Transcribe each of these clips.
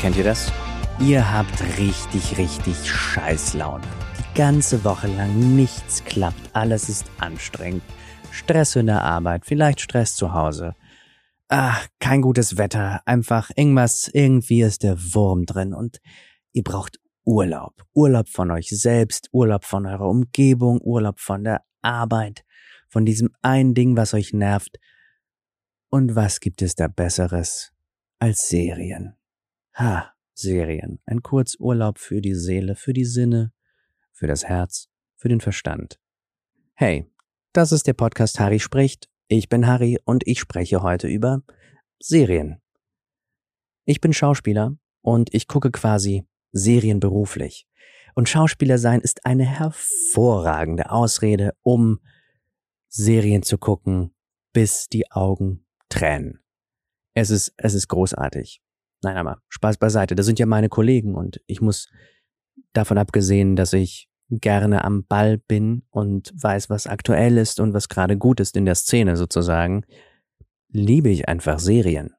Kennt ihr das? Ihr habt richtig, richtig Scheißlaune. Die ganze Woche lang nichts klappt, alles ist anstrengend. Stress in der Arbeit, vielleicht Stress zu Hause. Ach, kein gutes Wetter, einfach irgendwas, irgendwie ist der Wurm drin und ihr braucht Urlaub. Urlaub von euch selbst, Urlaub von eurer Umgebung, Urlaub von der Arbeit, von diesem einen Ding, was euch nervt. Und was gibt es da Besseres als Serien? Ha, Serien. Ein Kurzurlaub für die Seele, für die Sinne, für das Herz, für den Verstand. Hey, das ist der Podcast Harry spricht. Ich bin Harry und ich spreche heute über Serien. Ich bin Schauspieler und ich gucke quasi Serien beruflich. Und Schauspieler sein ist eine hervorragende Ausrede, um Serien zu gucken, bis die Augen tränen. Es ist, es ist großartig. Nein, aber Spaß beiseite. Das sind ja meine Kollegen und ich muss davon abgesehen, dass ich gerne am Ball bin und weiß, was aktuell ist und was gerade gut ist in der Szene sozusagen, liebe ich einfach Serien.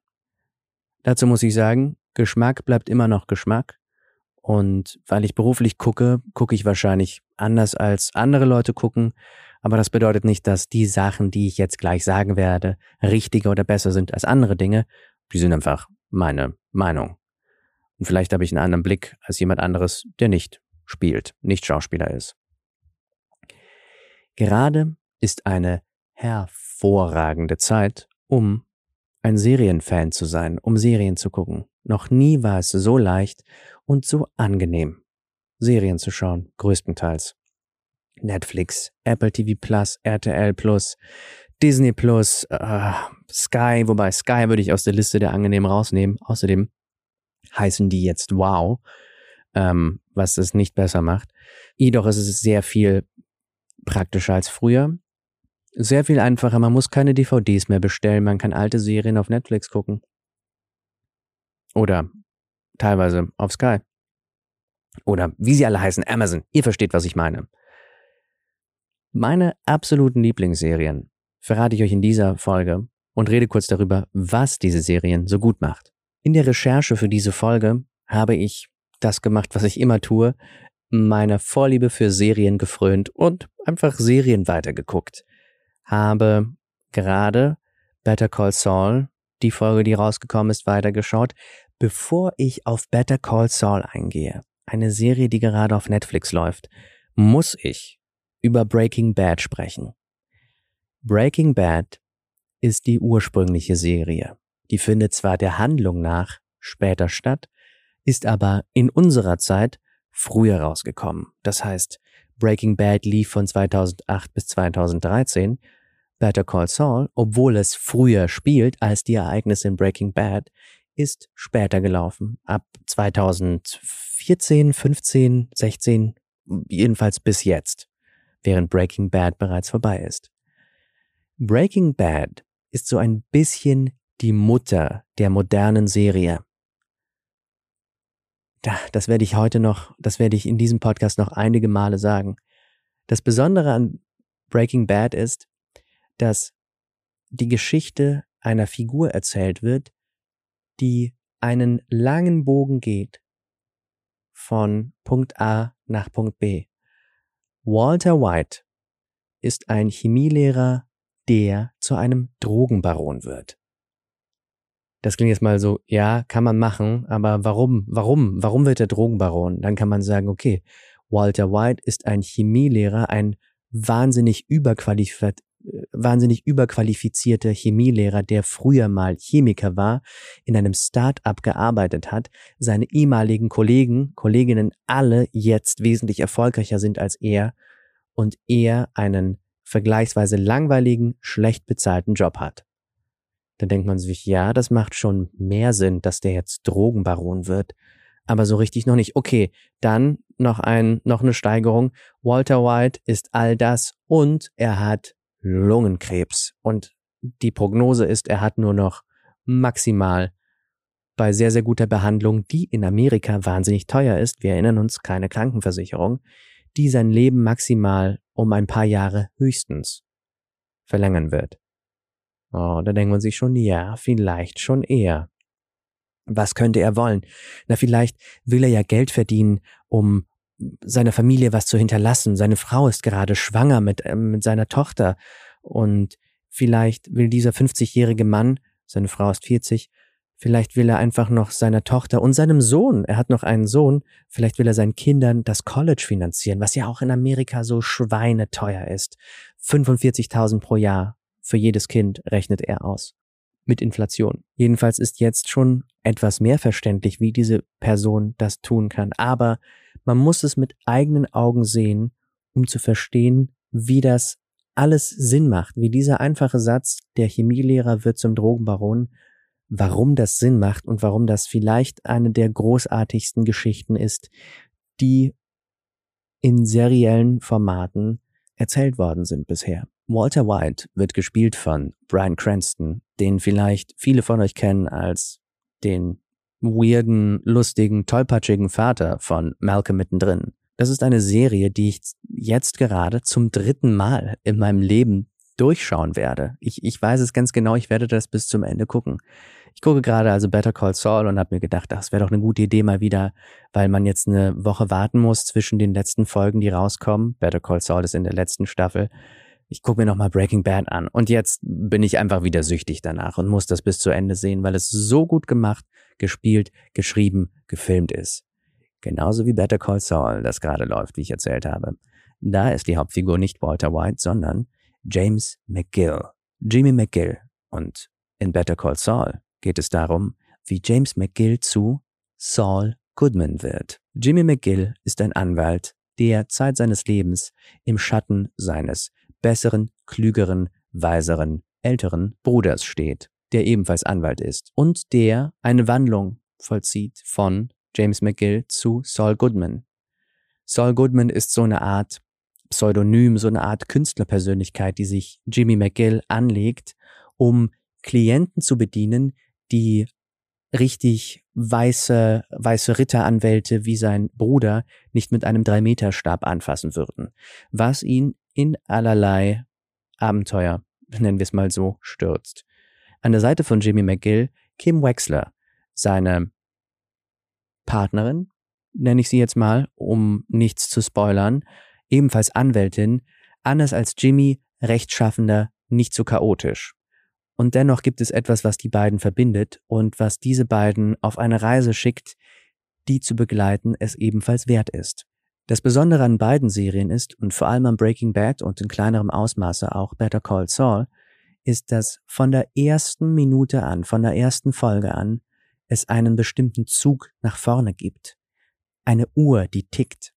Dazu muss ich sagen, Geschmack bleibt immer noch Geschmack. Und weil ich beruflich gucke, gucke ich wahrscheinlich anders als andere Leute gucken. Aber das bedeutet nicht, dass die Sachen, die ich jetzt gleich sagen werde, richtiger oder besser sind als andere Dinge. Die sind einfach meine Meinung. Und vielleicht habe ich einen anderen Blick als jemand anderes, der nicht spielt, nicht Schauspieler ist. Gerade ist eine hervorragende Zeit, um ein Serienfan zu sein, um Serien zu gucken. Noch nie war es so leicht und so angenehm, Serien zu schauen, größtenteils. Netflix, Apple TV Plus, RTL Plus, Disney Plus, äh, Sky, wobei Sky würde ich aus der Liste der angenehm rausnehmen. Außerdem heißen die jetzt Wow, ähm, was es nicht besser macht. Jedoch ist es sehr viel praktischer als früher. Sehr viel einfacher. Man muss keine DVDs mehr bestellen. Man kann alte Serien auf Netflix gucken. Oder teilweise auf Sky. Oder wie sie alle heißen, Amazon. Ihr versteht, was ich meine. Meine absoluten Lieblingsserien verrate ich euch in dieser Folge und rede kurz darüber, was diese Serien so gut macht. In der Recherche für diese Folge habe ich das gemacht, was ich immer tue, meiner Vorliebe für Serien gefrönt und einfach Serien weitergeguckt. Habe gerade Better Call Saul, die Folge, die rausgekommen ist, weitergeschaut, bevor ich auf Better Call Saul eingehe. Eine Serie, die gerade auf Netflix läuft, muss ich über Breaking Bad sprechen. Breaking Bad ist die ursprüngliche Serie. Die findet zwar der Handlung nach später statt, ist aber in unserer Zeit früher rausgekommen. Das heißt, Breaking Bad lief von 2008 bis 2013. Better Call Saul, obwohl es früher spielt als die Ereignisse in Breaking Bad, ist später gelaufen. Ab 2014, 15, 16, jedenfalls bis jetzt, während Breaking Bad bereits vorbei ist. Breaking Bad ist so ein bisschen die Mutter der modernen Serie. Das werde ich heute noch, das werde ich in diesem Podcast noch einige Male sagen. Das Besondere an Breaking Bad ist, dass die Geschichte einer Figur erzählt wird, die einen langen Bogen geht von Punkt A nach Punkt B. Walter White ist ein Chemielehrer der zu einem Drogenbaron wird. Das klingt jetzt mal so, ja, kann man machen, aber warum, warum, warum wird er Drogenbaron? Dann kann man sagen, okay, Walter White ist ein Chemielehrer, ein wahnsinnig überqualifiziert, wahnsinnig überqualifizierter Chemielehrer, der früher mal Chemiker war, in einem Start-up gearbeitet hat, seine ehemaligen Kollegen, Kolleginnen alle jetzt wesentlich erfolgreicher sind als er und er einen vergleichsweise langweiligen, schlecht bezahlten Job hat. Dann denkt man sich, ja, das macht schon mehr Sinn, dass der jetzt Drogenbaron wird, aber so richtig noch nicht. Okay, dann noch ein, noch eine Steigerung. Walter White ist all das und er hat Lungenkrebs und die Prognose ist, er hat nur noch maximal bei sehr, sehr guter Behandlung, die in Amerika wahnsinnig teuer ist, wir erinnern uns, keine Krankenversicherung, die sein Leben maximal um ein paar Jahre höchstens verlängern wird. Oh, da denkt man sich schon, ja, vielleicht schon eher. Was könnte er wollen? Na, vielleicht will er ja Geld verdienen, um seiner Familie was zu hinterlassen. Seine Frau ist gerade schwanger mit, äh, mit seiner Tochter. Und vielleicht will dieser 50-jährige Mann, seine Frau ist 40, vielleicht will er einfach noch seiner Tochter und seinem Sohn, er hat noch einen Sohn, vielleicht will er seinen Kindern das College finanzieren, was ja auch in Amerika so schweineteuer ist. 45.000 pro Jahr für jedes Kind rechnet er aus. Mit Inflation. Jedenfalls ist jetzt schon etwas mehr verständlich, wie diese Person das tun kann. Aber man muss es mit eigenen Augen sehen, um zu verstehen, wie das alles Sinn macht, wie dieser einfache Satz, der Chemielehrer wird zum Drogenbaron, warum das Sinn macht und warum das vielleicht eine der großartigsten Geschichten ist, die in seriellen Formaten erzählt worden sind bisher. Walter White wird gespielt von Brian Cranston, den vielleicht viele von euch kennen als den weirden, lustigen, tollpatschigen Vater von Malcolm mittendrin. Das ist eine Serie, die ich jetzt gerade zum dritten Mal in meinem Leben durchschauen werde. Ich, ich weiß es ganz genau, ich werde das bis zum Ende gucken. Ich gucke gerade also Better Call Saul und habe mir gedacht, das wäre doch eine gute Idee mal wieder, weil man jetzt eine Woche warten muss zwischen den letzten Folgen, die rauskommen. Better Call Saul ist in der letzten Staffel ich gucke mir nochmal Breaking Bad an. Und jetzt bin ich einfach wieder süchtig danach und muss das bis zu Ende sehen, weil es so gut gemacht, gespielt, geschrieben, gefilmt ist. Genauso wie Better Call Saul, das gerade läuft, wie ich erzählt habe. Da ist die Hauptfigur nicht Walter White, sondern James McGill. Jimmy McGill. Und in Better Call Saul geht es darum, wie James McGill zu Saul Goodman wird. Jimmy McGill ist ein Anwalt, der Zeit seines Lebens im Schatten seines besseren, klügeren, weiseren, älteren Bruders steht, der ebenfalls Anwalt ist und der eine Wandlung vollzieht von James McGill zu Saul Goodman. Saul Goodman ist so eine Art Pseudonym, so eine Art Künstlerpersönlichkeit, die sich Jimmy McGill anlegt, um Klienten zu bedienen, die richtig weiße, weiße Ritteranwälte wie sein Bruder nicht mit einem Drei-Meter-Stab anfassen würden, was ihn in allerlei Abenteuer, nennen wir es mal so, stürzt. An der Seite von Jimmy McGill Kim Wexler, seine Partnerin, nenne ich sie jetzt mal, um nichts zu spoilern, ebenfalls Anwältin, anders als Jimmy, rechtschaffender, nicht so chaotisch. Und dennoch gibt es etwas, was die beiden verbindet und was diese beiden auf eine Reise schickt, die zu begleiten es ebenfalls wert ist. Das Besondere an beiden Serien ist, und vor allem an Breaking Bad und in kleinerem Ausmaße auch Better Call Saul, ist, dass von der ersten Minute an, von der ersten Folge an, es einen bestimmten Zug nach vorne gibt. Eine Uhr, die tickt.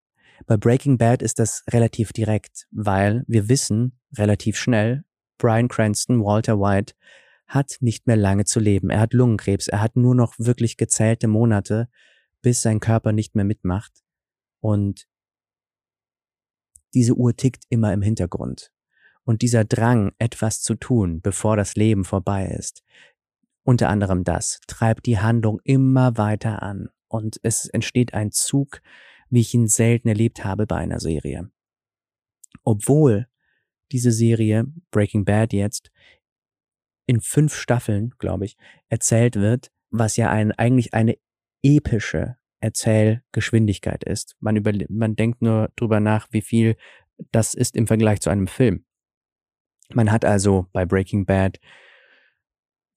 Bei Breaking Bad ist das relativ direkt, weil wir wissen relativ schnell, Brian Cranston, Walter White, hat nicht mehr lange zu leben. Er hat Lungenkrebs. Er hat nur noch wirklich gezählte Monate, bis sein Körper nicht mehr mitmacht. Und diese Uhr tickt immer im Hintergrund. Und dieser Drang, etwas zu tun, bevor das Leben vorbei ist, unter anderem das, treibt die Handlung immer weiter an. Und es entsteht ein Zug, wie ich ihn selten erlebt habe bei einer Serie. Obwohl diese Serie, Breaking Bad jetzt, in fünf Staffeln, glaube ich, erzählt wird, was ja ein, eigentlich eine epische Erzählgeschwindigkeit ist. Man, über, man denkt nur drüber nach, wie viel das ist im Vergleich zu einem Film. Man hat also bei Breaking Bad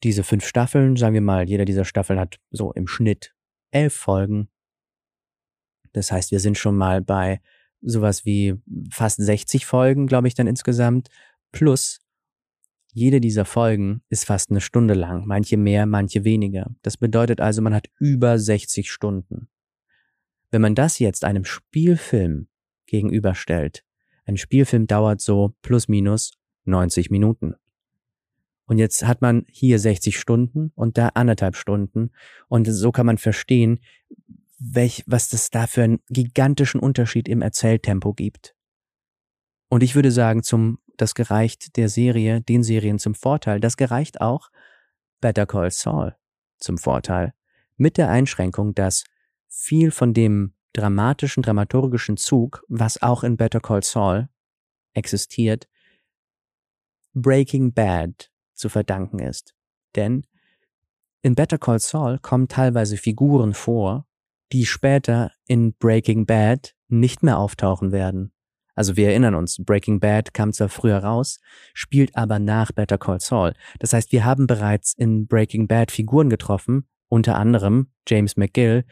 diese fünf Staffeln, sagen wir mal, jeder dieser Staffeln hat so im Schnitt elf Folgen. Das heißt, wir sind schon mal bei sowas wie fast 60 Folgen, glaube ich, dann insgesamt. Plus, jede dieser Folgen ist fast eine Stunde lang, manche mehr, manche weniger. Das bedeutet also, man hat über 60 Stunden. Wenn man das jetzt einem Spielfilm gegenüberstellt, ein Spielfilm dauert so plus minus 90 Minuten. Und jetzt hat man hier 60 Stunden und da anderthalb Stunden. Und so kann man verstehen, welch, was das da für einen gigantischen Unterschied im Erzähltempo gibt. Und ich würde sagen, zum, das gereicht der Serie, den Serien zum Vorteil. Das gereicht auch Better Call Saul zum Vorteil. Mit der Einschränkung, dass viel von dem dramatischen, dramaturgischen Zug, was auch in Better Call Saul existiert, Breaking Bad zu verdanken ist. Denn in Better Call Saul kommen teilweise Figuren vor, die später in Breaking Bad nicht mehr auftauchen werden. Also wir erinnern uns, Breaking Bad kam zwar früher raus, spielt aber nach Better Call Saul. Das heißt, wir haben bereits in Breaking Bad Figuren getroffen, unter anderem James McGill,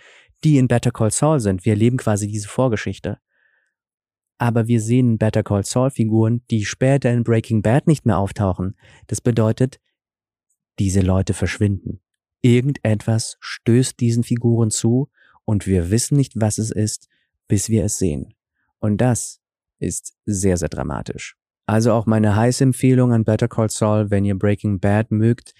die in Better Call Saul sind. Wir erleben quasi diese Vorgeschichte. Aber wir sehen Better Call Saul Figuren, die später in Breaking Bad nicht mehr auftauchen. Das bedeutet, diese Leute verschwinden. Irgendetwas stößt diesen Figuren zu und wir wissen nicht, was es ist, bis wir es sehen. Und das ist sehr, sehr dramatisch. Also auch meine heiße Empfehlung an Better Call Saul, wenn ihr Breaking Bad mögt.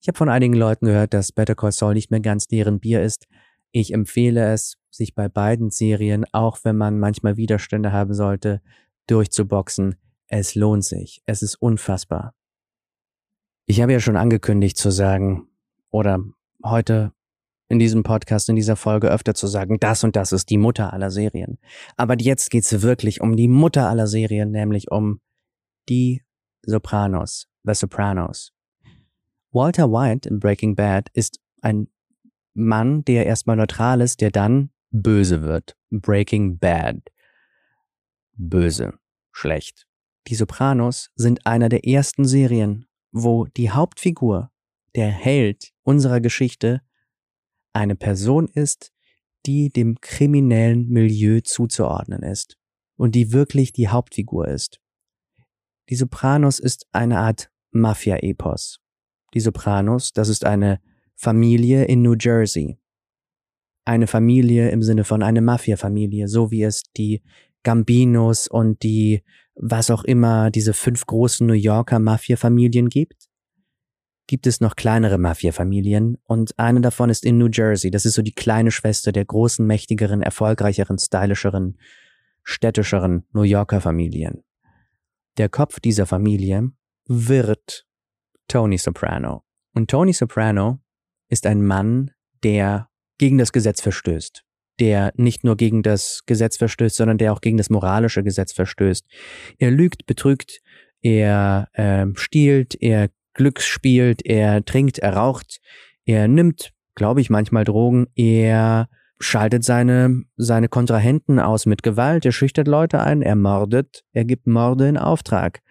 Ich habe von einigen Leuten gehört, dass Better Call Saul nicht mehr ganz deren Bier ist. Ich empfehle es, sich bei beiden Serien, auch wenn man manchmal Widerstände haben sollte, durchzuboxen. Es lohnt sich. Es ist unfassbar. Ich habe ja schon angekündigt zu sagen, oder heute in diesem Podcast, in dieser Folge öfter zu sagen, das und das ist die Mutter aller Serien. Aber jetzt geht's wirklich um die Mutter aller Serien, nämlich um die Sopranos, The Sopranos. Walter White in Breaking Bad ist ein Mann, der erstmal neutral ist, der dann böse wird. Breaking Bad. Böse. Schlecht. Die Sopranos sind einer der ersten Serien, wo die Hauptfigur, der Held unserer Geschichte, eine Person ist, die dem kriminellen Milieu zuzuordnen ist und die wirklich die Hauptfigur ist. Die Sopranos ist eine Art Mafia-Epos. Die Sopranos, das ist eine Familie in New Jersey. Eine Familie im Sinne von eine Mafia-Familie, so wie es die Gambinos und die, was auch immer, diese fünf großen New Yorker Mafia-Familien gibt gibt es noch kleinere Mafia-Familien und eine davon ist in New Jersey. Das ist so die kleine Schwester der großen, mächtigeren, erfolgreicheren, stylischeren, städtischeren New Yorker Familien. Der Kopf dieser Familie wird Tony Soprano. Und Tony Soprano ist ein Mann, der gegen das Gesetz verstößt. Der nicht nur gegen das Gesetz verstößt, sondern der auch gegen das moralische Gesetz verstößt. Er lügt, betrügt, er äh, stiehlt, er Glück spielt, er trinkt, er raucht, er nimmt, glaube ich, manchmal Drogen, er schaltet seine, seine Kontrahenten aus mit Gewalt, er schüchtert Leute ein, er mordet, er gibt Morde in Auftrag.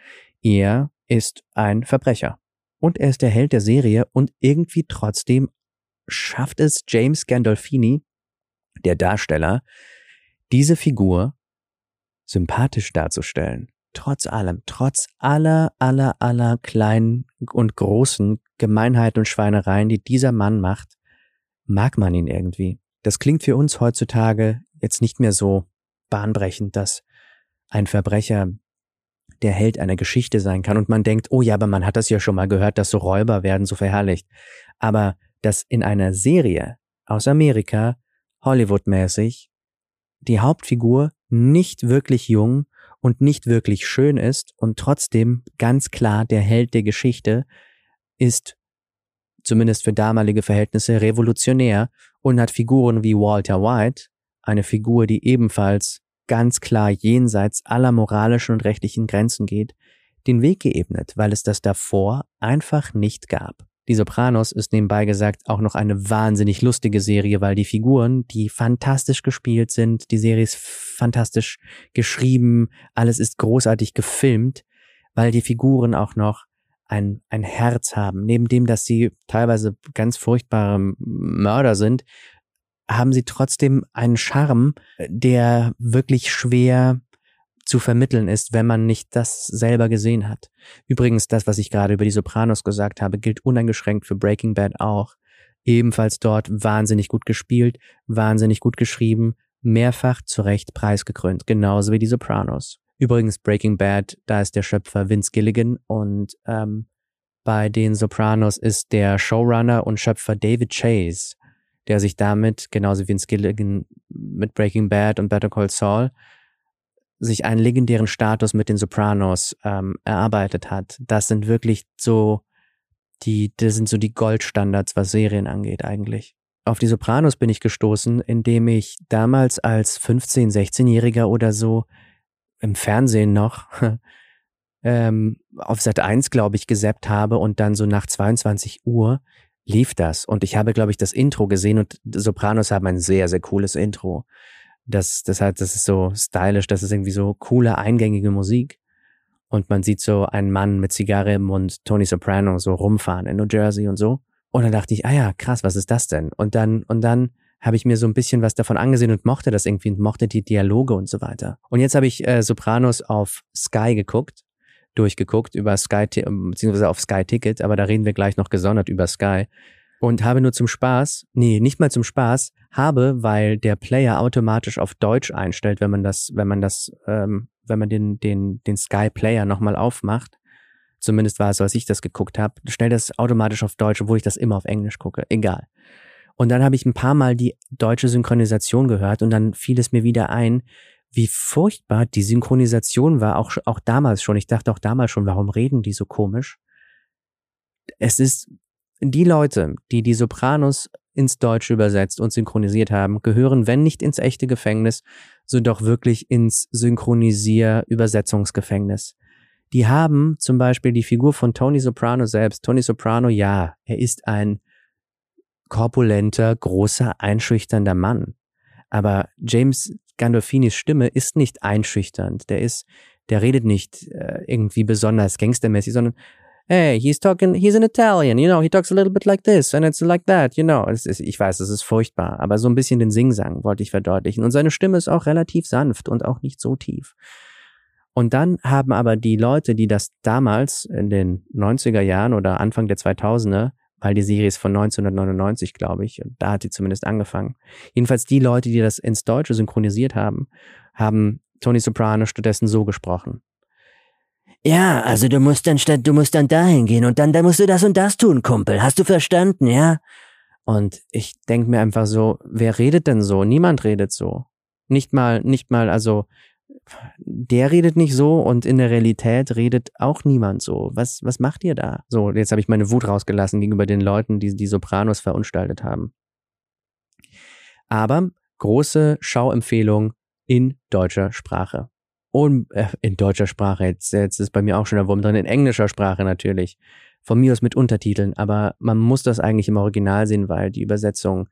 Er ist ein Verbrecher. Und er ist der Held der Serie und irgendwie trotzdem schafft es James Gandolfini, der Darsteller, diese Figur sympathisch darzustellen trotz allem, trotz aller, aller, aller kleinen und großen Gemeinheiten und Schweinereien, die dieser Mann macht, mag man ihn irgendwie. Das klingt für uns heutzutage jetzt nicht mehr so bahnbrechend, dass ein Verbrecher der Held einer Geschichte sein kann und man denkt, oh ja, aber man hat das ja schon mal gehört, dass so Räuber werden so verherrlicht. Aber dass in einer Serie aus Amerika, Hollywood-mäßig, die Hauptfigur nicht wirklich jung und nicht wirklich schön ist und trotzdem ganz klar der Held der Geschichte ist, zumindest für damalige Verhältnisse, revolutionär und hat Figuren wie Walter White, eine Figur, die ebenfalls ganz klar jenseits aller moralischen und rechtlichen Grenzen geht, den Weg geebnet, weil es das davor einfach nicht gab. Die Sopranos ist nebenbei gesagt auch noch eine wahnsinnig lustige Serie, weil die Figuren, die fantastisch gespielt sind, die Serie ist fantastisch geschrieben, alles ist großartig gefilmt, weil die Figuren auch noch ein, ein Herz haben. Neben dem, dass sie teilweise ganz furchtbare Mörder sind, haben sie trotzdem einen Charme, der wirklich schwer zu vermitteln ist, wenn man nicht das selber gesehen hat. Übrigens, das, was ich gerade über die Sopranos gesagt habe, gilt uneingeschränkt für Breaking Bad auch. Ebenfalls dort wahnsinnig gut gespielt, wahnsinnig gut geschrieben, mehrfach zu Recht preisgekrönt, genauso wie die Sopranos. Übrigens, Breaking Bad, da ist der Schöpfer Vince Gilligan und ähm, bei den Sopranos ist der Showrunner und Schöpfer David Chase, der sich damit, genauso wie Vince Gilligan mit Breaking Bad und Better Call Saul, sich einen legendären Status mit den Sopranos ähm, erarbeitet hat. Das sind wirklich so die, das sind so die Goldstandards, was Serien angeht eigentlich. Auf die Sopranos bin ich gestoßen, indem ich damals als 15-, 16-Jähriger oder so im Fernsehen noch ähm, auf Sat 1, glaube ich, gesäppt habe und dann so nach 22 Uhr lief das. Und ich habe, glaube ich, das Intro gesehen und Sopranos haben ein sehr, sehr cooles Intro. Das, das hat, das ist so stylisch, das ist irgendwie so coole, eingängige Musik. Und man sieht so einen Mann mit Zigarre im Mund, Tony Soprano, so rumfahren in New Jersey und so. Und dann dachte ich, ah ja, krass, was ist das denn? Und dann, und dann habe ich mir so ein bisschen was davon angesehen und mochte das irgendwie und mochte die Dialoge und so weiter. Und jetzt habe ich äh, Sopranos auf Sky geguckt, durchgeguckt über Sky, beziehungsweise auf Sky Ticket, aber da reden wir gleich noch gesondert über Sky. Und habe nur zum Spaß, nee, nicht mal zum Spaß, habe, weil der Player automatisch auf Deutsch einstellt, wenn man das, wenn man das, ähm, wenn man den, den, den Sky Player nochmal aufmacht, zumindest war es so, als ich das geguckt habe, stellt das automatisch auf Deutsch, obwohl ich das immer auf Englisch gucke. Egal. Und dann habe ich ein paar Mal die deutsche Synchronisation gehört und dann fiel es mir wieder ein, wie furchtbar die Synchronisation war, auch, auch damals schon. Ich dachte auch damals schon, warum reden die so komisch? Es ist, die Leute, die die Sopranos ins Deutsche übersetzt und synchronisiert haben, gehören, wenn nicht ins echte Gefängnis, so doch wirklich ins Synchronisier-Übersetzungsgefängnis. Die haben zum Beispiel die Figur von Tony Soprano selbst. Tony Soprano, ja, er ist ein korpulenter, großer, einschüchternder Mann. Aber James Gandolfinis Stimme ist nicht einschüchternd. Der ist, der redet nicht äh, irgendwie besonders gangstermäßig, sondern hey, he's talking, he's an Italian, you know, he talks a little bit like this and it's like that, you know. Ist, ich weiß, es ist furchtbar, aber so ein bisschen den Singsang wollte ich verdeutlichen. Und seine Stimme ist auch relativ sanft und auch nicht so tief. Und dann haben aber die Leute, die das damals in den 90er Jahren oder Anfang der 2000er weil die Serie ist von 1999, glaube ich. Und da hat sie zumindest angefangen. Jedenfalls die Leute, die das ins Deutsche synchronisiert haben, haben Tony Soprano stattdessen so gesprochen. Ja, also du musst dann statt, du musst dann dahin gehen und dann, dann musst du das und das tun, Kumpel. Hast du verstanden, ja? Und ich denke mir einfach so, wer redet denn so? Niemand redet so. Nicht mal, nicht mal, also der redet nicht so und in der Realität redet auch niemand so. Was, was macht ihr da? So, jetzt habe ich meine Wut rausgelassen gegenüber den Leuten, die die Sopranos verunstaltet haben. Aber große Schauempfehlung in deutscher Sprache. Und äh, in deutscher Sprache, jetzt, jetzt ist bei mir auch schon der Wurm drin, in englischer Sprache natürlich. Von mir aus mit Untertiteln, aber man muss das eigentlich im Original sehen, weil die Übersetzung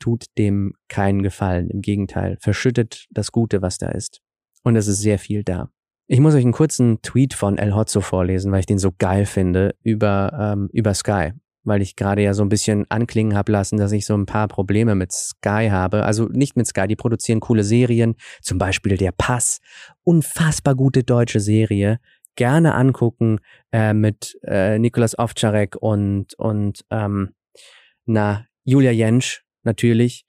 tut dem keinen Gefallen. Im Gegenteil, verschüttet das Gute, was da ist. Und es ist sehr viel da. Ich muss euch einen kurzen Tweet von El Hotzo vorlesen, weil ich den so geil finde, über, ähm, über Sky. Weil ich gerade ja so ein bisschen anklingen habe lassen, dass ich so ein paar Probleme mit Sky habe. Also nicht mit Sky, die produzieren coole Serien, zum Beispiel Der Pass. Unfassbar gute deutsche Serie. Gerne angucken äh, mit äh, Nikolas Ovtcharek und, und ähm, na, Julia Jentsch natürlich.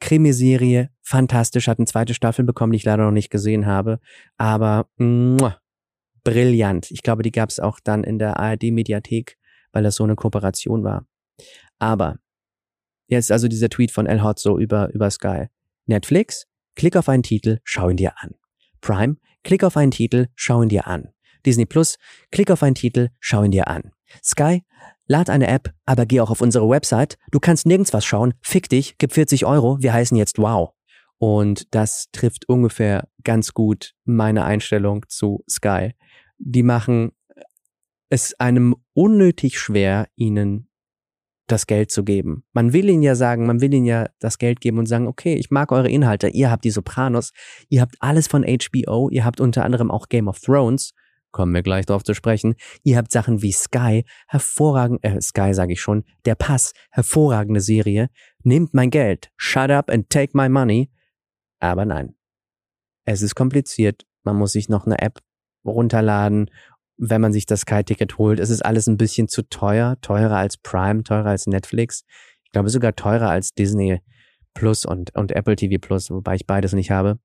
Krimiserie, fantastisch, hat eine zweite Staffel bekommen, die ich leider noch nicht gesehen habe, aber muah, brillant. Ich glaube, die gab es auch dann in der ARD-Mediathek, weil das so eine Kooperation war. Aber jetzt also dieser Tweet von El Hotzo über, über Sky. Netflix, klick auf einen Titel, schau ihn dir an. Prime, klick auf einen Titel, schau ihn dir an. Disney Plus, klick auf einen Titel, schau ihn dir an. Sky, Lad eine App, aber geh auch auf unsere Website. Du kannst nirgends was schauen. Fick dich, gib 40 Euro. Wir heißen jetzt Wow. Und das trifft ungefähr ganz gut meine Einstellung zu Sky. Die machen es einem unnötig schwer, ihnen das Geld zu geben. Man will ihnen ja sagen, man will ihnen ja das Geld geben und sagen, okay, ich mag eure Inhalte, ihr habt die Sopranos, ihr habt alles von HBO, ihr habt unter anderem auch Game of Thrones kommen wir gleich darauf zu sprechen. Ihr habt Sachen wie Sky, hervorragend, äh, Sky sage ich schon, der Pass, hervorragende Serie. Nehmt mein Geld, shut up and take my money. Aber nein. Es ist kompliziert. Man muss sich noch eine App runterladen, wenn man sich das Sky-Ticket holt. Es ist alles ein bisschen zu teuer, teurer als Prime, teurer als Netflix. Ich glaube sogar teurer als Disney Plus und, und Apple TV Plus, wobei ich beides nicht habe.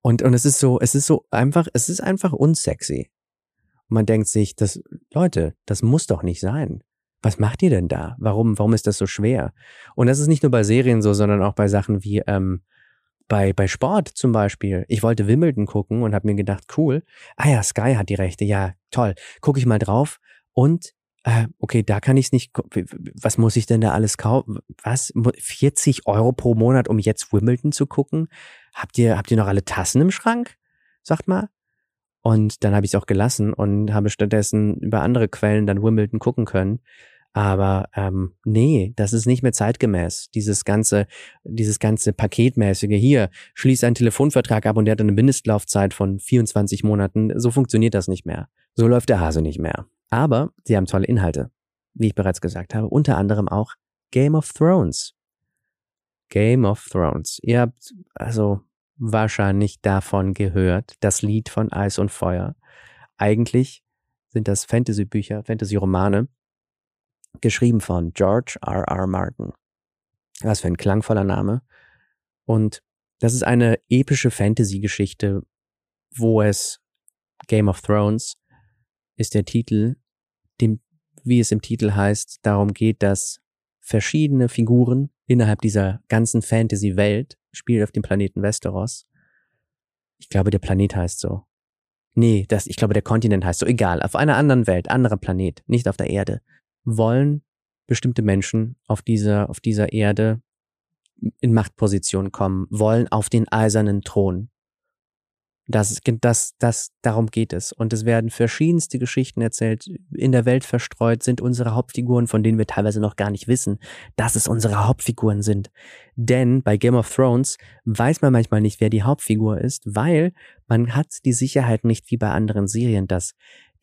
Und, und es ist so, es ist so einfach, es ist einfach unsexy. Und man denkt sich, das, Leute, das muss doch nicht sein. Was macht ihr denn da? Warum, warum ist das so schwer? Und das ist nicht nur bei Serien so, sondern auch bei Sachen wie, ähm, bei, bei Sport zum Beispiel. Ich wollte Wimbledon gucken und habe mir gedacht, cool. Ah ja, Sky hat die Rechte. Ja, toll. Gucke ich mal drauf. Und äh, okay, da kann ich es nicht. Was muss ich denn da alles kaufen? Was? 40 Euro pro Monat, um jetzt Wimbledon zu gucken? habt ihr, habt ihr noch alle Tassen im Schrank? Sagt mal. Und dann habe ich es auch gelassen und habe stattdessen über andere Quellen dann Wimbledon gucken können. Aber ähm, nee, das ist nicht mehr zeitgemäß. Dieses ganze, dieses ganze Paketmäßige hier, schließ einen Telefonvertrag ab und der hat eine Mindestlaufzeit von 24 Monaten. So funktioniert das nicht mehr. So läuft der Hase nicht mehr. Aber sie haben tolle Inhalte, wie ich bereits gesagt habe. Unter anderem auch Game of Thrones. Game of Thrones. Ihr habt also wahrscheinlich davon gehört, das Lied von Eis und Feuer. Eigentlich sind das Fantasy-Bücher, Fantasy-Romane, geschrieben von George R. R. Martin. Was für ein klangvoller Name. Und das ist eine epische Fantasy-Geschichte, wo es Game of Thrones ist der Titel, dem, wie es im Titel heißt, darum geht, dass verschiedene Figuren innerhalb dieser ganzen Fantasy-Welt spielt auf dem Planeten Westeros. Ich glaube, der Planet heißt so. Nee, das, ich glaube, der Kontinent heißt so. Egal, auf einer anderen Welt, anderer Planet, nicht auf der Erde wollen bestimmte Menschen auf dieser, auf dieser Erde in Machtposition kommen, wollen auf den eisernen Thron. Das, das, das, darum geht es. Und es werden verschiedenste Geschichten erzählt, in der Welt verstreut sind unsere Hauptfiguren, von denen wir teilweise noch gar nicht wissen, dass es unsere Hauptfiguren sind. Denn bei Game of Thrones weiß man manchmal nicht, wer die Hauptfigur ist, weil man hat die Sicherheit nicht wie bei anderen Serien, dass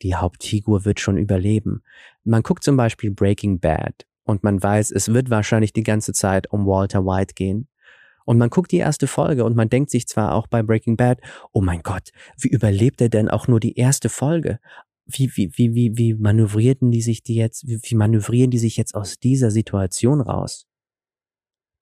die Hauptfigur wird schon überleben. Man guckt zum Beispiel Breaking Bad und man weiß, es wird wahrscheinlich die ganze Zeit um Walter White gehen. Und man guckt die erste Folge und man denkt sich zwar auch bei Breaking Bad, oh mein Gott, wie überlebt er denn auch nur die erste Folge? Wie, wie, wie, wie, wie manövrierten die sich die jetzt, wie, wie manövrieren die sich jetzt aus dieser Situation raus?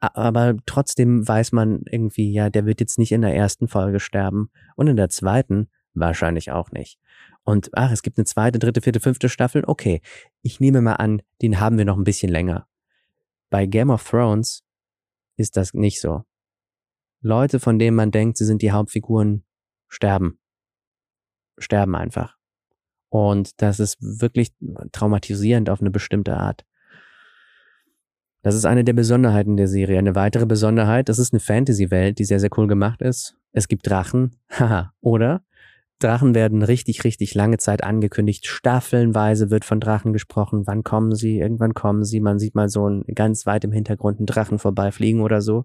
Aber trotzdem weiß man irgendwie, ja, der wird jetzt nicht in der ersten Folge sterben und in der zweiten wahrscheinlich auch nicht. Und ach, es gibt eine zweite, dritte, vierte, fünfte Staffel. Okay, ich nehme mal an, den haben wir noch ein bisschen länger. Bei Game of Thrones ist das nicht so. Leute, von denen man denkt, sie sind die Hauptfiguren, sterben. Sterben einfach. Und das ist wirklich traumatisierend auf eine bestimmte Art. Das ist eine der Besonderheiten der Serie. Eine weitere Besonderheit, das ist eine Fantasy-Welt, die sehr, sehr cool gemacht ist. Es gibt Drachen. Haha. Oder Drachen werden richtig, richtig lange Zeit angekündigt. Staffelnweise wird von Drachen gesprochen. Wann kommen sie? Irgendwann kommen sie. Man sieht mal so ein, ganz weit im Hintergrund einen Drachen vorbeifliegen oder so.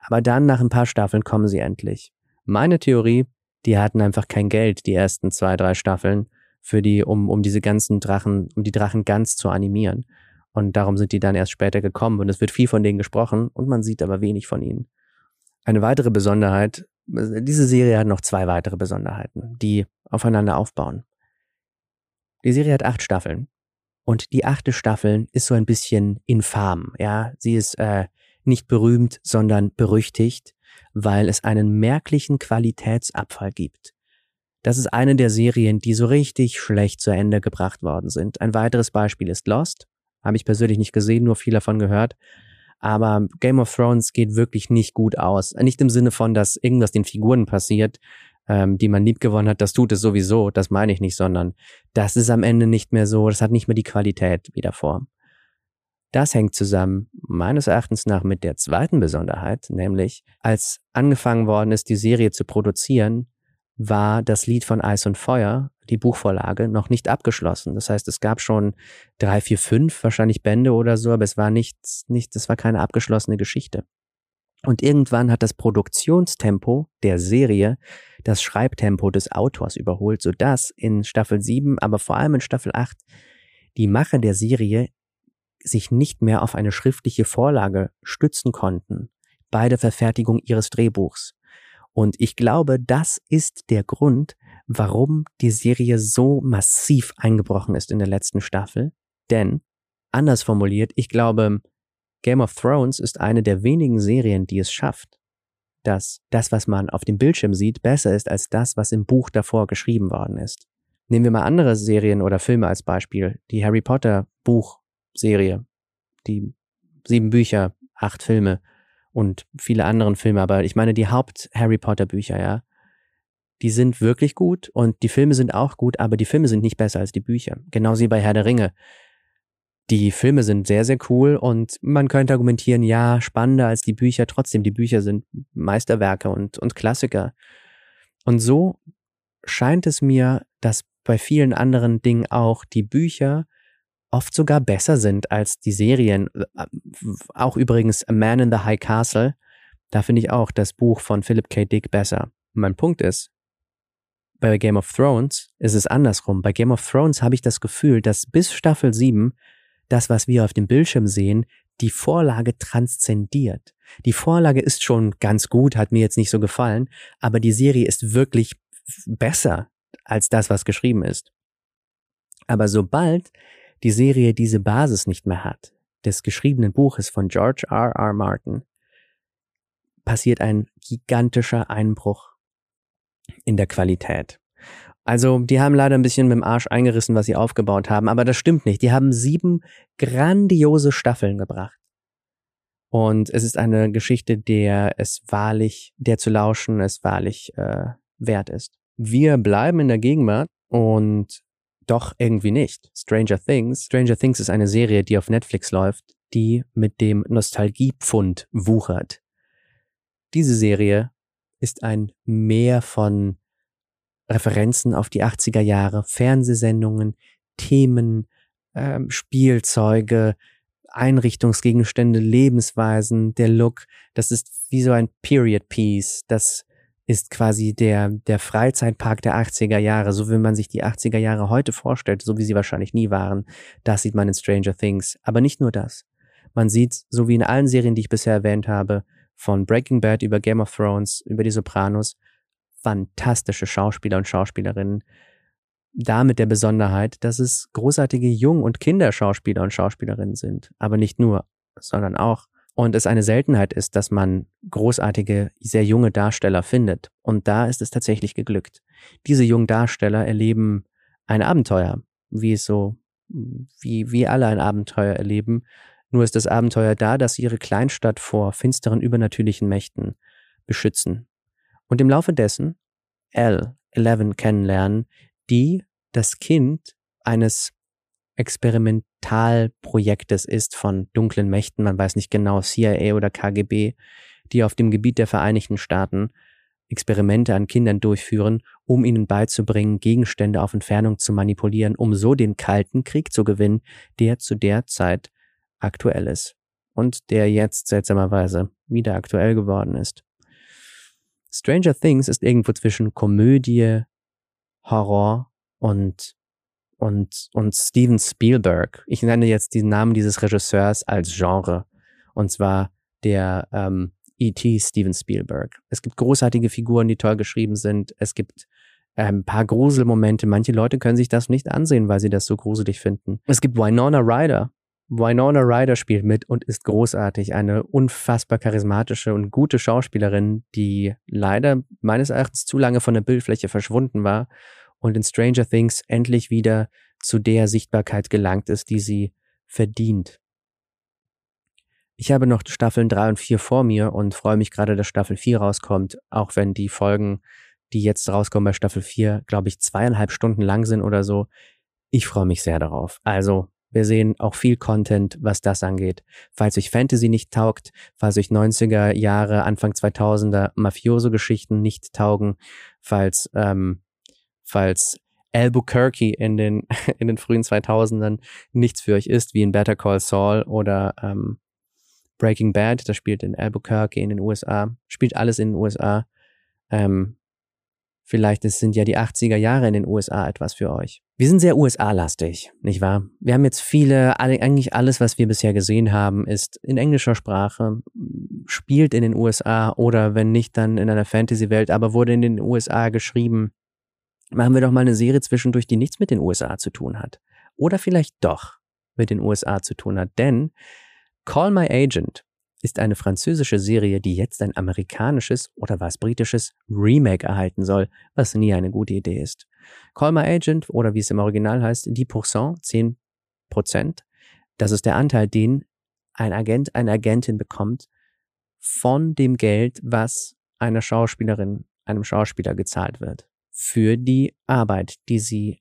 Aber dann, nach ein paar Staffeln, kommen sie endlich. Meine Theorie, die hatten einfach kein Geld, die ersten zwei, drei Staffeln, für die, um, um diese ganzen Drachen, um die Drachen ganz zu animieren. Und darum sind die dann erst später gekommen. Und es wird viel von denen gesprochen und man sieht aber wenig von ihnen. Eine weitere Besonderheit diese Serie hat noch zwei weitere Besonderheiten, die aufeinander aufbauen. Die Serie hat acht Staffeln. Und die achte Staffel ist so ein bisschen infam, ja. Sie ist äh, nicht berühmt, sondern berüchtigt, weil es einen merklichen Qualitätsabfall gibt. Das ist eine der Serien, die so richtig schlecht zu Ende gebracht worden sind. Ein weiteres Beispiel ist Lost. Habe ich persönlich nicht gesehen, nur viel davon gehört. Aber Game of Thrones geht wirklich nicht gut aus. Nicht im Sinne von, dass irgendwas den Figuren passiert, ähm, die man lieb gewonnen hat, das tut es sowieso, das meine ich nicht, sondern das ist am Ende nicht mehr so, das hat nicht mehr die Qualität wie davor. Das hängt zusammen, meines Erachtens nach, mit der zweiten Besonderheit, nämlich als angefangen worden ist, die Serie zu produzieren, war das Lied von Eis und Feuer, die Buchvorlage, noch nicht abgeschlossen. Das heißt, es gab schon drei, vier, fünf wahrscheinlich Bände oder so, aber es war nichts, nicht, das war keine abgeschlossene Geschichte. Und irgendwann hat das Produktionstempo der Serie das Schreibtempo des Autors überholt, sodass in Staffel 7, aber vor allem in Staffel 8, die Macher der Serie sich nicht mehr auf eine schriftliche Vorlage stützen konnten bei der Verfertigung ihres Drehbuchs. Und ich glaube, das ist der Grund, warum die Serie so massiv eingebrochen ist in der letzten Staffel. Denn, anders formuliert, ich glaube, Game of Thrones ist eine der wenigen Serien, die es schafft, dass das, was man auf dem Bildschirm sieht, besser ist als das, was im Buch davor geschrieben worden ist. Nehmen wir mal andere Serien oder Filme als Beispiel. Die Harry Potter Buchserie, die sieben Bücher, acht Filme und viele anderen Filme, aber ich meine die Haupt-Harry Potter Bücher, ja, die sind wirklich gut und die Filme sind auch gut, aber die Filme sind nicht besser als die Bücher. Genauso wie bei Herr der Ringe. Die Filme sind sehr, sehr cool und man könnte argumentieren, ja, spannender als die Bücher. Trotzdem, die Bücher sind Meisterwerke und, und Klassiker. Und so scheint es mir, dass bei vielen anderen Dingen auch die Bücher oft sogar besser sind als die Serien. Äh, auch übrigens A Man in the High Castle, da finde ich auch das Buch von Philip K. Dick besser. mein Punkt ist, bei Game of Thrones ist es andersrum. Bei Game of Thrones habe ich das Gefühl, dass bis Staffel 7 das, was wir auf dem Bildschirm sehen, die Vorlage transzendiert. Die Vorlage ist schon ganz gut, hat mir jetzt nicht so gefallen, aber die Serie ist wirklich besser als das, was geschrieben ist. Aber sobald die Serie diese Basis nicht mehr hat, des geschriebenen Buches von George R. R. Martin, passiert ein gigantischer Einbruch in der Qualität. Also, die haben leider ein bisschen mit dem Arsch eingerissen, was sie aufgebaut haben, aber das stimmt nicht. Die haben sieben grandiose Staffeln gebracht. Und es ist eine Geschichte, der es wahrlich, der zu lauschen es wahrlich äh, wert ist. Wir bleiben in der Gegenwart und doch irgendwie nicht. Stranger Things. Stranger Things ist eine Serie, die auf Netflix läuft, die mit dem Nostalgiepfund wuchert. Diese Serie ist ein Meer von Referenzen auf die 80er Jahre, Fernsehsendungen, Themen, ähm, Spielzeuge, Einrichtungsgegenstände, Lebensweisen, der Look. Das ist wie so ein Period Piece. Das ist quasi der, der Freizeitpark der 80er Jahre, so wie man sich die 80er Jahre heute vorstellt, so wie sie wahrscheinlich nie waren. Das sieht man in Stranger Things. Aber nicht nur das. Man sieht, so wie in allen Serien, die ich bisher erwähnt habe, von Breaking Bad über Game of Thrones, über die Sopranos, fantastische Schauspieler und Schauspielerinnen. Da mit der Besonderheit, dass es großartige Jung- und Kinderschauspieler und Schauspielerinnen sind. Aber nicht nur, sondern auch. Und es eine Seltenheit ist, dass man großartige, sehr junge Darsteller findet. Und da ist es tatsächlich geglückt. Diese jungen Darsteller erleben ein Abenteuer, wie es so, wie, wie alle ein Abenteuer erleben. Nur ist das Abenteuer da, dass sie ihre Kleinstadt vor finsteren übernatürlichen Mächten beschützen und im Laufe dessen L11 kennenlernen, die das Kind eines Experimentalprojektes ist von dunklen Mächten, man weiß nicht genau, CIA oder KGB, die auf dem Gebiet der Vereinigten Staaten Experimente an Kindern durchführen, um ihnen beizubringen, Gegenstände auf Entfernung zu manipulieren, um so den Kalten Krieg zu gewinnen, der zu der Zeit aktuell ist und der jetzt seltsamerweise wieder aktuell geworden ist. Stranger Things ist irgendwo zwischen Komödie, Horror und und und Steven Spielberg. Ich nenne jetzt den Namen dieses Regisseurs als Genre und zwar der ähm, E.T. Steven Spielberg. Es gibt großartige Figuren, die toll geschrieben sind. Es gibt ein ähm, paar Gruselmomente. Manche Leute können sich das nicht ansehen, weil sie das so gruselig finden. Es gibt Winona Ryder, Winona Ryder spielt mit und ist großartig. Eine unfassbar charismatische und gute Schauspielerin, die leider meines Erachtens zu lange von der Bildfläche verschwunden war und in Stranger Things endlich wieder zu der Sichtbarkeit gelangt ist, die sie verdient. Ich habe noch Staffeln 3 und 4 vor mir und freue mich gerade, dass Staffel 4 rauskommt, auch wenn die Folgen, die jetzt rauskommen bei Staffel 4, glaube ich, zweieinhalb Stunden lang sind oder so. Ich freue mich sehr darauf. Also wir sehen auch viel Content, was das angeht. Falls euch Fantasy nicht taugt, falls euch 90er Jahre, Anfang 2000er Mafioso-Geschichten nicht taugen, falls, ähm, falls Albuquerque in den, in den frühen 2000ern nichts für euch ist, wie in Better Call Saul oder ähm, Breaking Bad, das spielt in Albuquerque in den USA, spielt alles in den USA. Ähm, Vielleicht sind ja die 80er Jahre in den USA etwas für euch. Wir sind sehr USA-lastig, nicht wahr? Wir haben jetzt viele, eigentlich alles, was wir bisher gesehen haben, ist in englischer Sprache, spielt in den USA oder wenn nicht, dann in einer Fantasy-Welt, aber wurde in den USA geschrieben. Machen wir doch mal eine Serie zwischendurch, die nichts mit den USA zu tun hat. Oder vielleicht doch mit den USA zu tun hat. Denn Call My Agent ist eine französische Serie, die jetzt ein amerikanisches oder was britisches Remake erhalten soll, was nie eine gute Idee ist. Call My Agent oder wie es im Original heißt, die Pourcent, 10 Prozent, das ist der Anteil, den ein Agent, eine Agentin bekommt von dem Geld, was einer Schauspielerin, einem Schauspieler gezahlt wird. Für die Arbeit, die sie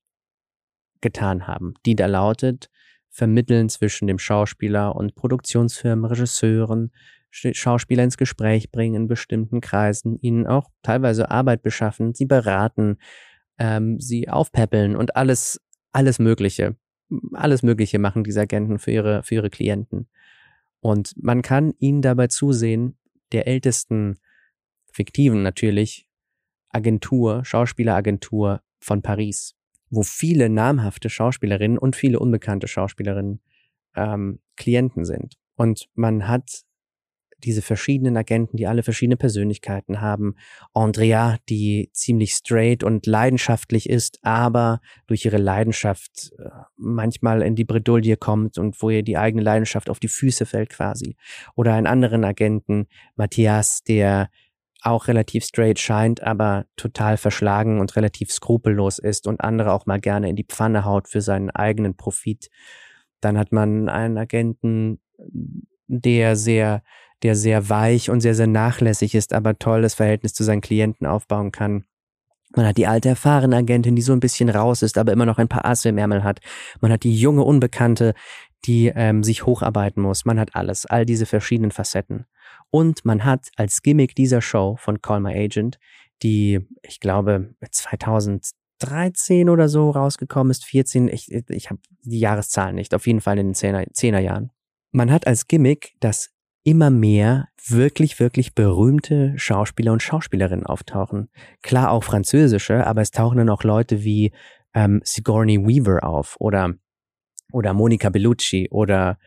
getan haben, die da lautet, vermitteln zwischen dem Schauspieler und Produktionsfirmen, Regisseuren, Schauspieler ins Gespräch bringen in bestimmten Kreisen, ihnen auch teilweise Arbeit beschaffen, sie beraten, ähm, sie aufpäppeln und alles, alles Mögliche. alles Mögliche machen diese Agenten für ihre, für ihre Klienten. Und man kann ihnen dabei zusehen, der ältesten, fiktiven natürlich, Agentur, Schauspieleragentur von Paris, wo viele namhafte Schauspielerinnen und viele unbekannte Schauspielerinnen ähm, Klienten sind. Und man hat diese verschiedenen Agenten, die alle verschiedene Persönlichkeiten haben. Andrea, die ziemlich straight und leidenschaftlich ist, aber durch ihre Leidenschaft äh, manchmal in die Bredouille kommt und wo ihr die eigene Leidenschaft auf die Füße fällt quasi. Oder einen anderen Agenten, Matthias, der auch relativ straight scheint, aber total verschlagen und relativ skrupellos ist und andere auch mal gerne in die Pfanne haut für seinen eigenen Profit. Dann hat man einen Agenten, der sehr, der sehr weich und sehr, sehr nachlässig ist, aber tolles Verhältnis zu seinen Klienten aufbauen kann. Man hat die alte erfahrene Agentin, die so ein bisschen raus ist, aber immer noch ein paar Asse im Ärmel hat. Man hat die junge Unbekannte, die ähm, sich hocharbeiten muss. Man hat alles, all diese verschiedenen Facetten. Und man hat als Gimmick dieser Show von Call My Agent, die, ich glaube, 2013 oder so rausgekommen ist, 14, ich, ich habe die Jahreszahlen nicht, auf jeden Fall in den 10er, 10er Jahren. Man hat als Gimmick, dass immer mehr wirklich, wirklich berühmte Schauspieler und Schauspielerinnen auftauchen. Klar auch französische, aber es tauchen dann auch Leute wie ähm, Sigourney Weaver auf oder, oder Monica Bellucci oder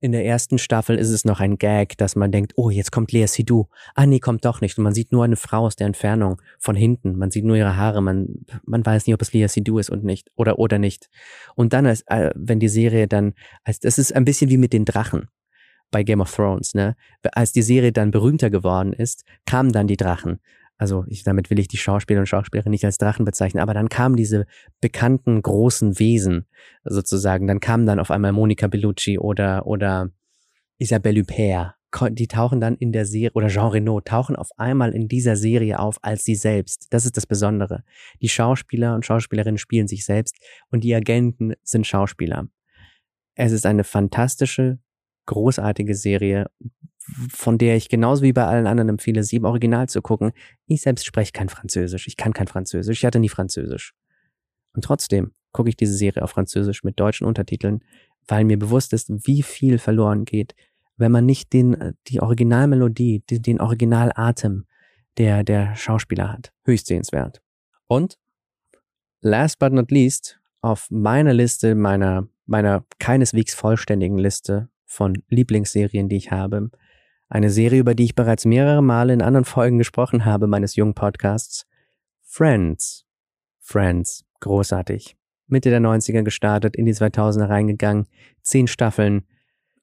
in der ersten Staffel ist es noch ein Gag, dass man denkt, oh, jetzt kommt Lea Sidou. Ah, nee, kommt doch nicht. Und man sieht nur eine Frau aus der Entfernung von hinten. Man sieht nur ihre Haare. Man, man weiß nicht, ob es Lea Sidou ist und nicht oder oder nicht. Und dann, als, äh, wenn die Serie dann, als das ist ein bisschen wie mit den Drachen bei Game of Thrones, ne? Als die Serie dann berühmter geworden ist, kamen dann die Drachen also ich, damit will ich die Schauspieler und Schauspielerinnen nicht als Drachen bezeichnen, aber dann kamen diese bekannten großen Wesen sozusagen. Dann kam dann auf einmal Monica Bellucci oder, oder Isabelle Huppert. Die tauchen dann in der Serie, oder Jean Reno, tauchen auf einmal in dieser Serie auf als sie selbst. Das ist das Besondere. Die Schauspieler und Schauspielerinnen spielen sich selbst und die Agenten sind Schauspieler. Es ist eine fantastische, großartige Serie, von der ich genauso wie bei allen anderen empfehle, sie im Original zu gucken. Ich selbst spreche kein Französisch. Ich kann kein Französisch. Ich hatte nie Französisch. Und trotzdem gucke ich diese Serie auf Französisch mit deutschen Untertiteln, weil mir bewusst ist, wie viel verloren geht, wenn man nicht den, die Originalmelodie, den, den Originalatem der, der Schauspieler hat. Höchst sehenswert. Und last but not least, auf meiner Liste, meiner, meiner keineswegs vollständigen Liste von Lieblingsserien, die ich habe, eine Serie, über die ich bereits mehrere Male in anderen Folgen gesprochen habe meines jungen Podcasts. Friends. Friends. Großartig. Mitte der 90er gestartet, in die 2000er reingegangen. Zehn Staffeln.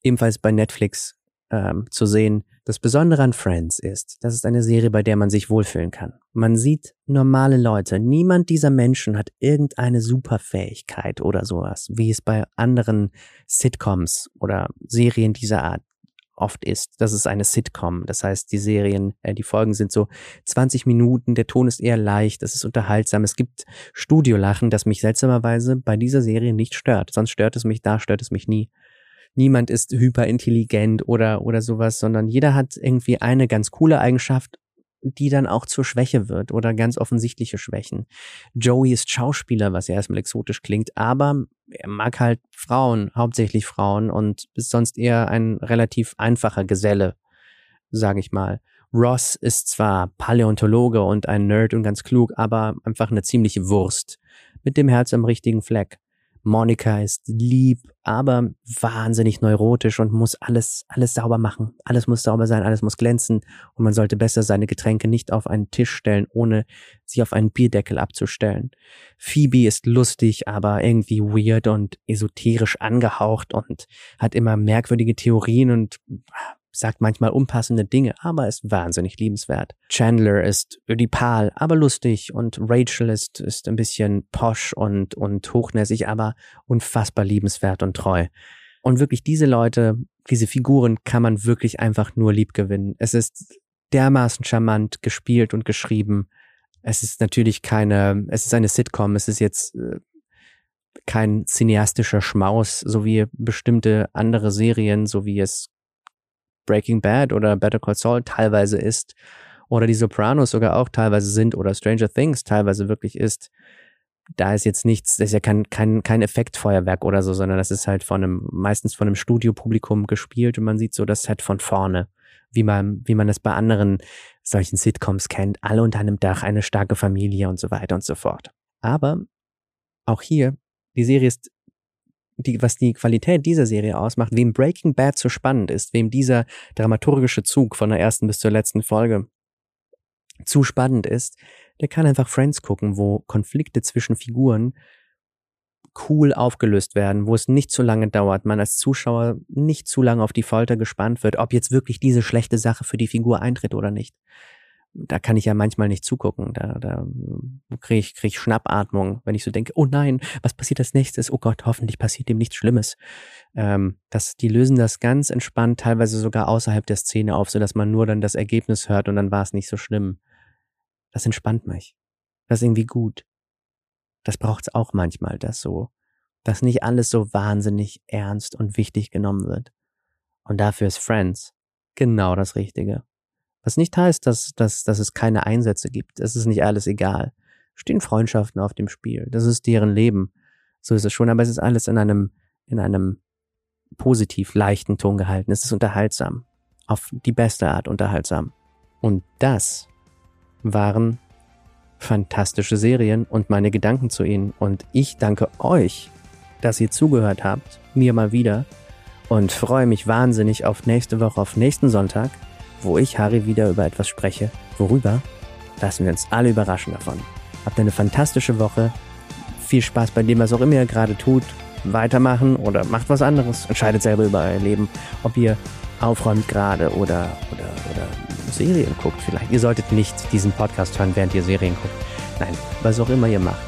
Ebenfalls bei Netflix ähm, zu sehen. Das Besondere an Friends ist, das ist eine Serie, bei der man sich wohlfühlen kann. Man sieht normale Leute. Niemand dieser Menschen hat irgendeine Superfähigkeit oder sowas, wie es bei anderen Sitcoms oder Serien dieser Art oft ist. Das ist eine Sitcom. Das heißt, die Serien, äh, die Folgen sind so 20 Minuten, der Ton ist eher leicht, es ist unterhaltsam. Es gibt Studiolachen, das mich seltsamerweise bei dieser Serie nicht stört. Sonst stört es mich, da stört es mich nie. Niemand ist hyperintelligent oder, oder sowas, sondern jeder hat irgendwie eine ganz coole Eigenschaft die dann auch zur Schwäche wird oder ganz offensichtliche Schwächen. Joey ist Schauspieler, was ja erstmal exotisch klingt, aber er mag halt Frauen, hauptsächlich Frauen und ist sonst eher ein relativ einfacher Geselle, sage ich mal. Ross ist zwar Paläontologe und ein Nerd und ganz klug, aber einfach eine ziemliche Wurst mit dem Herz am richtigen Fleck. Monika ist lieb, aber wahnsinnig neurotisch und muss alles, alles sauber machen. Alles muss sauber sein, alles muss glänzen und man sollte besser seine Getränke nicht auf einen Tisch stellen, ohne sie auf einen Bierdeckel abzustellen. Phoebe ist lustig, aber irgendwie weird und esoterisch angehaucht und hat immer merkwürdige Theorien und sagt manchmal unpassende Dinge, aber ist wahnsinnig liebenswert. Chandler ist ödipal, aber lustig und Rachel ist, ist ein bisschen posch und, und hochnäsig, aber unfassbar liebenswert und treu. Und wirklich diese Leute, diese Figuren kann man wirklich einfach nur lieb gewinnen. Es ist dermaßen charmant gespielt und geschrieben. Es ist natürlich keine, es ist eine Sitcom, es ist jetzt äh, kein cineastischer Schmaus, so wie bestimmte andere Serien, so wie es Breaking Bad oder Better Call Saul teilweise ist oder die Sopranos sogar auch teilweise sind oder Stranger Things teilweise wirklich ist. da ist jetzt nichts, das ist ja kein, kein, kein Effektfeuerwerk oder so, sondern das ist halt von einem, meistens von einem Studiopublikum gespielt und man sieht so das Set von vorne, wie man, wie man es bei anderen solchen Sitcoms kennt, alle unter einem Dach, eine starke Familie und so weiter und so fort. Aber auch hier, die Serie ist, die, was die Qualität dieser Serie ausmacht, wem Breaking Bad so spannend ist, wem dieser dramaturgische Zug von der ersten bis zur letzten Folge zu spannend ist, der kann einfach Friends gucken, wo Konflikte zwischen Figuren cool aufgelöst werden, wo es nicht zu lange dauert, man als Zuschauer nicht zu lange auf die Folter gespannt wird, ob jetzt wirklich diese schlechte Sache für die Figur eintritt oder nicht. Da kann ich ja manchmal nicht zugucken. Da, da kriege ich, krieg ich Schnappatmung, wenn ich so denke, oh nein, was passiert als nächstes? Oh Gott, hoffentlich passiert dem nichts Schlimmes. Ähm, das, die lösen das ganz entspannt, teilweise sogar außerhalb der Szene auf, so dass man nur dann das Ergebnis hört und dann war es nicht so schlimm. Das entspannt mich. Das ist irgendwie gut. Das braucht's auch manchmal, dass so, dass nicht alles so wahnsinnig ernst und wichtig genommen wird. Und dafür ist Friends genau das Richtige. Was nicht heißt, dass, dass, dass es keine Einsätze gibt. Es ist nicht alles egal. Stehen Freundschaften auf dem Spiel. Das ist deren Leben. So ist es schon, aber es ist alles in einem, in einem positiv leichten Ton gehalten. Es ist unterhaltsam. Auf die beste Art unterhaltsam. Und das waren fantastische Serien und meine Gedanken zu ihnen. Und ich danke euch, dass ihr zugehört habt, mir mal wieder. Und freue mich wahnsinnig auf nächste Woche, auf nächsten Sonntag, wo ich Harry wieder über etwas spreche. Worüber? Lassen wir uns alle überraschen davon. Habt eine fantastische Woche. Viel Spaß bei dem, was auch immer ihr gerade tut. Weitermachen oder macht was anderes. Entscheidet selber über euer Leben. Ob ihr aufräumt gerade oder, oder, oder Serien guckt vielleicht. Ihr solltet nicht diesen Podcast hören, während ihr Serien guckt. Nein, was auch immer ihr macht.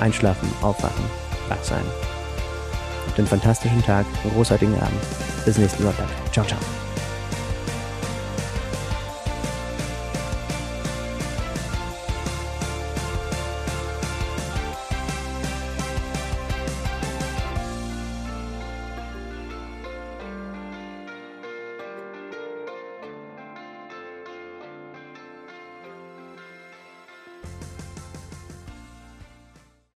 Einschlafen, aufwachen, wach sein. Habt einen fantastischen Tag, einen großartigen Abend. Bis nächsten Sonntag. Ciao, ciao.